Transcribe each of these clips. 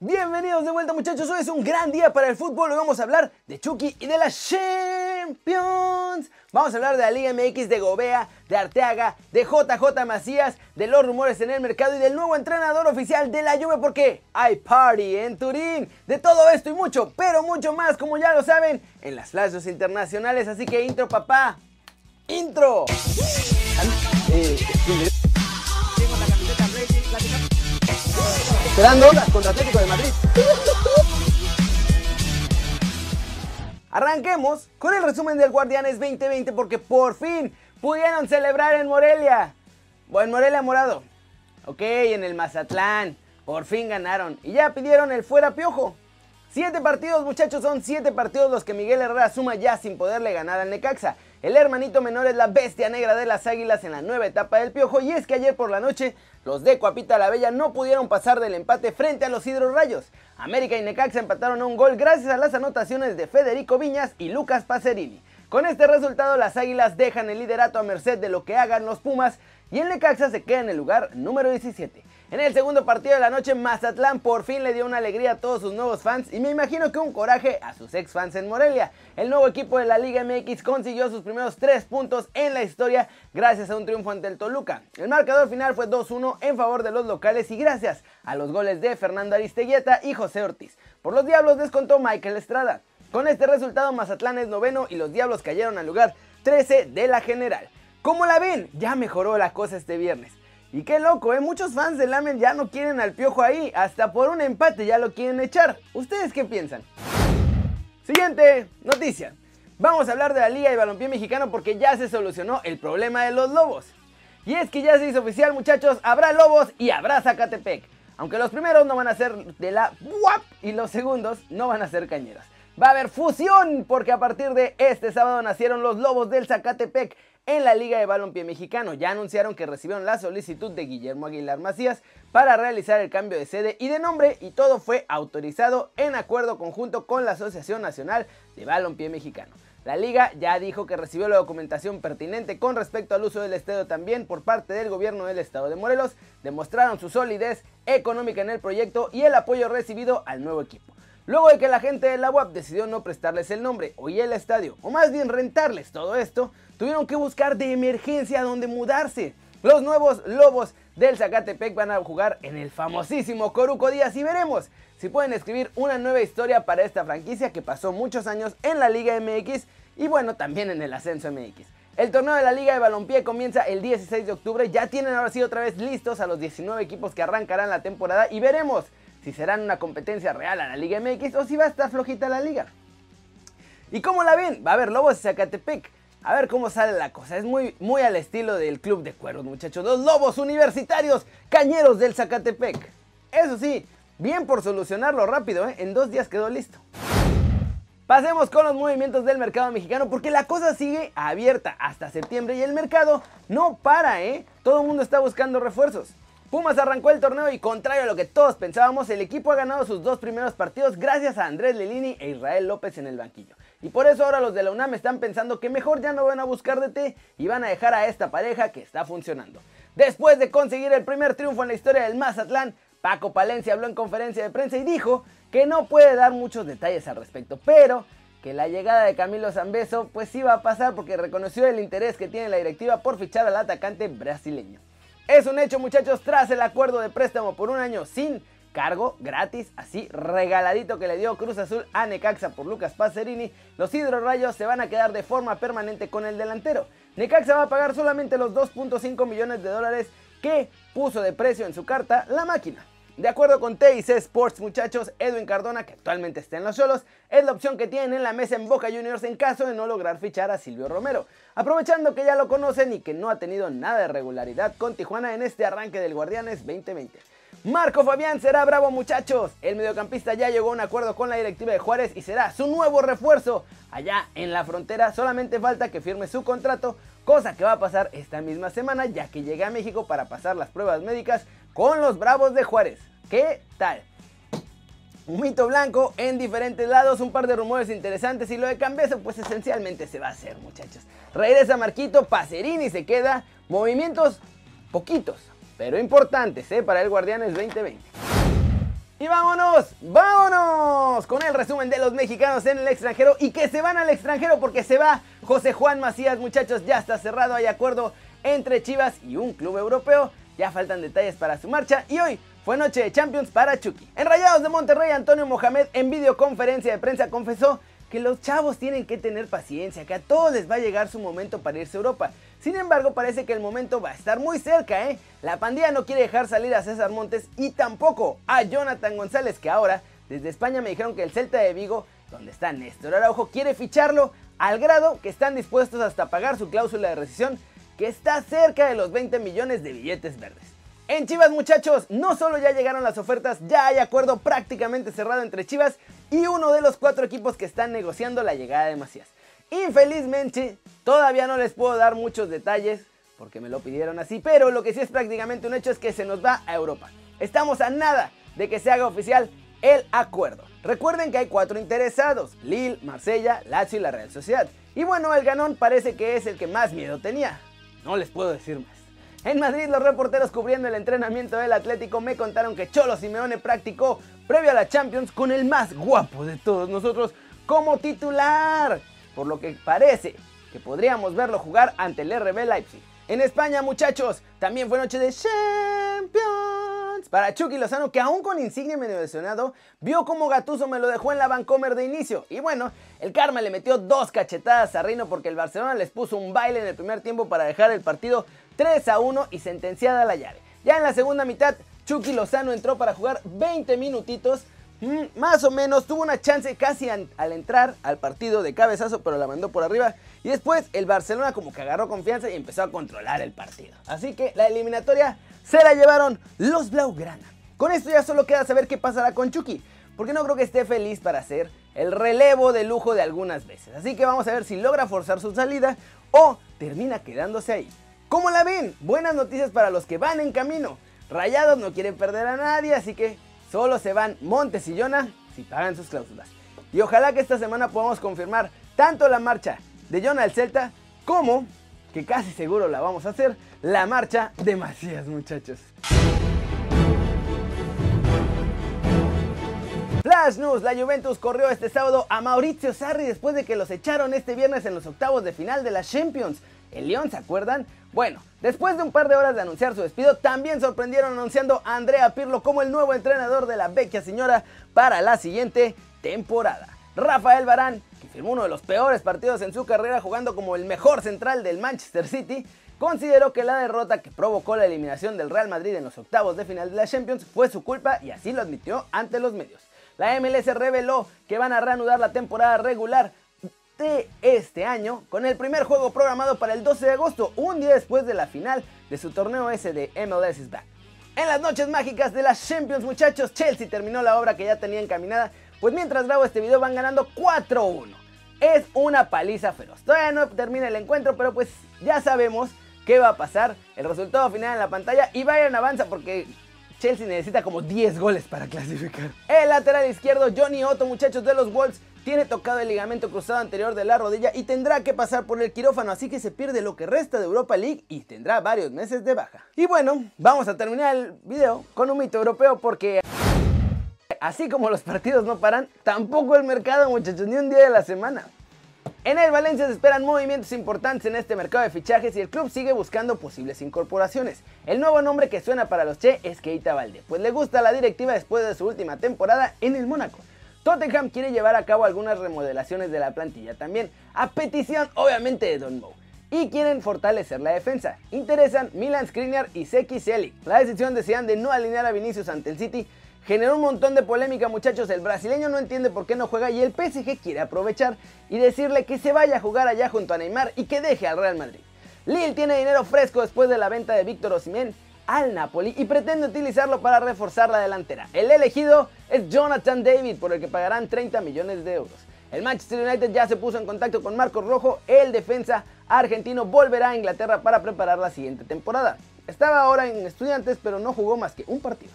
Bienvenidos de vuelta muchachos, hoy es un gran día para el fútbol, hoy vamos a hablar de Chucky y de la Champions. Vamos a hablar de la Liga MX, de Gobea, de Arteaga, de JJ Macías, de los rumores en el mercado y del nuevo entrenador oficial de la Juve porque hay party en Turín. De todo esto y mucho, pero mucho más, como ya lo saben, en las flashes internacionales. Así que intro papá, intro. Eh, Esperando contra Atlético de Madrid. Arranquemos con el resumen del Guardianes 2020 porque por fin pudieron celebrar en Morelia. O en Morelia Morado. Ok, en el Mazatlán. Por fin ganaron. Y ya pidieron el fuera piojo. Siete partidos, muchachos, son siete partidos los que Miguel Herrera suma ya sin poderle ganar al Necaxa. El hermanito menor es la bestia negra de las águilas en la nueva etapa del piojo y es que ayer por la noche los de Coapita la Bella no pudieron pasar del empate frente a los Rayos. América y Necaxa empataron a un gol gracias a las anotaciones de Federico Viñas y Lucas Pacerini. Con este resultado las águilas dejan el liderato a merced de lo que hagan los Pumas y el Necaxa se queda en el lugar número 17. En el segundo partido de la noche, Mazatlán por fin le dio una alegría a todos sus nuevos fans y me imagino que un coraje a sus ex fans en Morelia. El nuevo equipo de la Liga MX consiguió sus primeros tres puntos en la historia gracias a un triunfo ante el Toluca. El marcador final fue 2-1 en favor de los locales y gracias a los goles de Fernando Aristeguieta y José Ortiz. Por los Diablos descontó Michael Estrada. Con este resultado, Mazatlán es noveno y los Diablos cayeron al lugar 13 de la general. ¿Cómo la ven? Ya mejoró la cosa este viernes. Y qué loco, ¿eh? Muchos fans del Lamen ya no quieren al piojo ahí. Hasta por un empate ya lo quieren echar. ¿Ustedes qué piensan? Siguiente noticia. Vamos a hablar de la Liga de Balompié Mexicano porque ya se solucionó el problema de los lobos. Y es que ya se hizo oficial, muchachos, habrá lobos y habrá Zacatepec. Aunque los primeros no van a ser de la WAP y los segundos no van a ser cañeras. Va a haber fusión porque a partir de este sábado nacieron los lobos del Zacatepec en la Liga de Balompié Mexicano. Ya anunciaron que recibieron la solicitud de Guillermo Aguilar Macías para realizar el cambio de sede y de nombre y todo fue autorizado en acuerdo conjunto con la Asociación Nacional de Balompié Mexicano. La liga ya dijo que recibió la documentación pertinente con respecto al uso del estadio también por parte del gobierno del estado de Morelos, demostraron su solidez económica en el proyecto y el apoyo recibido al nuevo equipo. Luego de que la gente de la UAP decidió no prestarles el nombre o el estadio, o más bien rentarles todo esto, tuvieron que buscar de emergencia dónde mudarse. Los nuevos Lobos del Zacatepec van a jugar en el famosísimo Coruco Díaz y veremos si pueden escribir una nueva historia para esta franquicia que pasó muchos años en la Liga MX y bueno, también en el Ascenso MX. El torneo de la Liga de Balompié comienza el 16 de octubre, ya tienen ahora sí otra vez listos a los 19 equipos que arrancarán la temporada y veremos si serán una competencia real a la Liga MX o si va a estar flojita la liga. ¿Y cómo la ven? Va a haber Lobos de Zacatepec. A ver cómo sale la cosa. Es muy, muy al estilo del Club de Cuervos, muchachos. Los Lobos Universitarios Cañeros del Zacatepec. Eso sí, bien por solucionarlo rápido, ¿eh? En dos días quedó listo. Pasemos con los movimientos del mercado mexicano porque la cosa sigue abierta hasta septiembre y el mercado no para, ¿eh? Todo el mundo está buscando refuerzos. Pumas arrancó el torneo y contrario a lo que todos pensábamos, el equipo ha ganado sus dos primeros partidos gracias a Andrés Lelini e Israel López en el banquillo. Y por eso ahora los de la UNAM están pensando que mejor ya no van a buscar de té y van a dejar a esta pareja que está funcionando. Después de conseguir el primer triunfo en la historia del Mazatlán, Paco Palencia habló en conferencia de prensa y dijo que no puede dar muchos detalles al respecto, pero que la llegada de Camilo Zambeso pues va a pasar porque reconoció el interés que tiene la directiva por fichar al atacante brasileño. Es un hecho muchachos, tras el acuerdo de préstamo por un año sin cargo, gratis, así regaladito que le dio Cruz Azul a Necaxa por Lucas Pacerini, los Rayos se van a quedar de forma permanente con el delantero. Necaxa va a pagar solamente los 2.5 millones de dólares que puso de precio en su carta la máquina. De acuerdo con TIC Sports, muchachos, Edwin Cardona, que actualmente está en los solos, es la opción que tienen en la mesa en Boca Juniors en caso de no lograr fichar a Silvio Romero. Aprovechando que ya lo conocen y que no ha tenido nada de regularidad con Tijuana en este arranque del Guardianes 2020. Marco Fabián será bravo muchachos. El mediocampista ya llegó a un acuerdo con la directiva de Juárez y será su nuevo refuerzo. Allá en la frontera solamente falta que firme su contrato, cosa que va a pasar esta misma semana ya que llega a México para pasar las pruebas médicas con los Bravos de Juárez. ¿Qué tal? Un mito blanco en diferentes lados, un par de rumores interesantes y lo de Cambeso pues esencialmente se va a hacer muchachos. Regresa Marquito, Pacerini se queda, movimientos poquitos, pero importantes ¿eh? para el Guardianes 2020. Y vámonos, vámonos con el resumen de los mexicanos en el extranjero y que se van al extranjero porque se va José Juan Macías, muchachos, ya está cerrado, hay acuerdo entre Chivas y un club europeo. Ya faltan detalles para su marcha y hoy fue noche de Champions para Chucky. En Rayados de Monterrey, Antonio Mohamed en videoconferencia de prensa confesó que los chavos tienen que tener paciencia, que a todos les va a llegar su momento para irse a Europa. Sin embargo, parece que el momento va a estar muy cerca, ¿eh? La pandilla no quiere dejar salir a César Montes y tampoco a Jonathan González, que ahora desde España me dijeron que el Celta de Vigo, donde está Néstor Araujo, quiere ficharlo al grado que están dispuestos hasta pagar su cláusula de rescisión, que está cerca de los 20 millones de billetes verdes. En Chivas muchachos, no solo ya llegaron las ofertas, ya hay acuerdo prácticamente cerrado entre Chivas y uno de los cuatro equipos que están negociando la llegada de Macías. Infelizmente, todavía no les puedo dar muchos detalles porque me lo pidieron así, pero lo que sí es prácticamente un hecho es que se nos va a Europa. Estamos a nada de que se haga oficial el acuerdo. Recuerden que hay cuatro interesados, Lille, Marsella, Lazio y la Real Sociedad. Y bueno, el ganón parece que es el que más miedo tenía. No les puedo decir más. En Madrid, los reporteros cubriendo el entrenamiento del Atlético me contaron que Cholo Simeone practicó previo a la Champions con el más guapo de todos nosotros como titular, por lo que parece que podríamos verlo jugar ante el RB Leipzig. En España, muchachos, también fue noche de Champions para Chucky Lozano, que aún con insignia medio lesionado, vio como Gatuso me lo dejó en la Vancomer de inicio. Y bueno, el Karma le metió dos cachetadas a Reino porque el Barcelona les puso un baile en el primer tiempo para dejar el partido 3 a 1 y sentenciada la llave. Ya en la segunda mitad, Chucky Lozano entró para jugar 20 minutitos. Mm, más o menos tuvo una chance casi al entrar al partido de cabezazo, pero la mandó por arriba. Y después el Barcelona como que agarró confianza y empezó a controlar el partido. Así que la eliminatoria se la llevaron los Blaugrana. Con esto ya solo queda saber qué pasará con Chucky, porque no creo que esté feliz para hacer el relevo de lujo de algunas veces. Así que vamos a ver si logra forzar su salida o termina quedándose ahí. ¿Cómo la ven? Buenas noticias para los que van en camino. Rayados no quieren perder a nadie, así que solo se van Montes y Jonah si pagan sus cláusulas. Y ojalá que esta semana podamos confirmar tanto la marcha de Jonah al Celta como, que casi seguro la vamos a hacer, la marcha de Macías, muchachos. Flash News, la Juventus corrió este sábado a Maurizio Sarri después de que los echaron este viernes en los octavos de final de la Champions. El León, ¿se acuerdan? Bueno, después de un par de horas de anunciar su despido, también sorprendieron anunciando a Andrea Pirlo como el nuevo entrenador de la vecchia señora para la siguiente temporada. Rafael Barán, que firmó uno de los peores partidos en su carrera jugando como el mejor central del Manchester City, consideró que la derrota que provocó la eliminación del Real Madrid en los octavos de final de la Champions fue su culpa y así lo admitió ante los medios. La MLS reveló que van a reanudar la temporada regular de este año con el primer juego programado para el 12 de agosto, un día después de la final de su torneo ese de MLS is Back. En las noches mágicas de las Champions, muchachos, Chelsea terminó la obra que ya tenía encaminada, pues mientras grabo este video van ganando 4-1. Es una paliza feroz. Todavía no termina el encuentro, pero pues ya sabemos qué va a pasar. El resultado final en la pantalla y Bayern avanza porque Chelsea necesita como 10 goles para clasificar. El lateral izquierdo, Johnny Otto, muchachos de los Wolves, tiene tocado el ligamento cruzado anterior de la rodilla y tendrá que pasar por el quirófano, así que se pierde lo que resta de Europa League y tendrá varios meses de baja. Y bueno, vamos a terminar el video con un mito europeo porque... Así como los partidos no paran, tampoco el mercado muchachos, ni un día de la semana. En el Valencia se esperan movimientos importantes en este mercado de fichajes y el club sigue buscando posibles incorporaciones. El nuevo nombre que suena para los Che es Keita Valde, pues le gusta la directiva después de su última temporada en el Mónaco. Tottenham quiere llevar a cabo algunas remodelaciones de la plantilla también, a petición obviamente de Don Mo. Y quieren fortalecer la defensa. Interesan Milan Skriniar y Seki Selic. La decisión de de no alinear a Vinicius ante el City generó un montón de polémica muchachos. El brasileño no entiende por qué no juega y el PSG quiere aprovechar y decirle que se vaya a jugar allá junto a Neymar y que deje al Real Madrid. Lille tiene dinero fresco después de la venta de Víctor Osimhen al Napoli y pretende utilizarlo para reforzar la delantera. El elegido es Jonathan David, por el que pagarán 30 millones de euros. El Manchester United ya se puso en contacto con Marcos Rojo, el defensa argentino volverá a Inglaterra para preparar la siguiente temporada. Estaba ahora en estudiantes, pero no jugó más que un partido.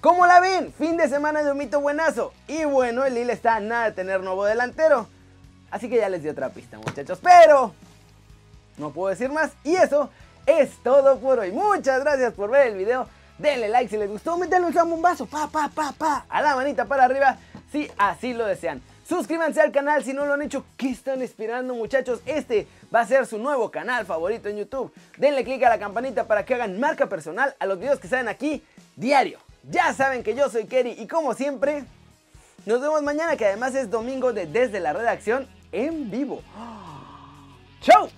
¿Cómo la ven? Fin de semana de un mito buenazo. Y bueno, el Lille está a nada de tener nuevo delantero. Así que ya les di otra pista, muchachos. Pero no puedo decir más. Y eso es todo por hoy. Muchas gracias por ver el video. Denle like si les gustó, métanle un zambombazo, pa, pa, pa, pa, a la manita para arriba si así lo desean. Suscríbanse al canal si no lo han hecho. ¿Qué están esperando muchachos? Este va a ser su nuevo canal favorito en YouTube. Denle click a la campanita para que hagan marca personal a los videos que salen aquí diario. Ya saben que yo soy Kerry y como siempre, nos vemos mañana que además es domingo de Desde la Redacción en vivo. ¡Chau!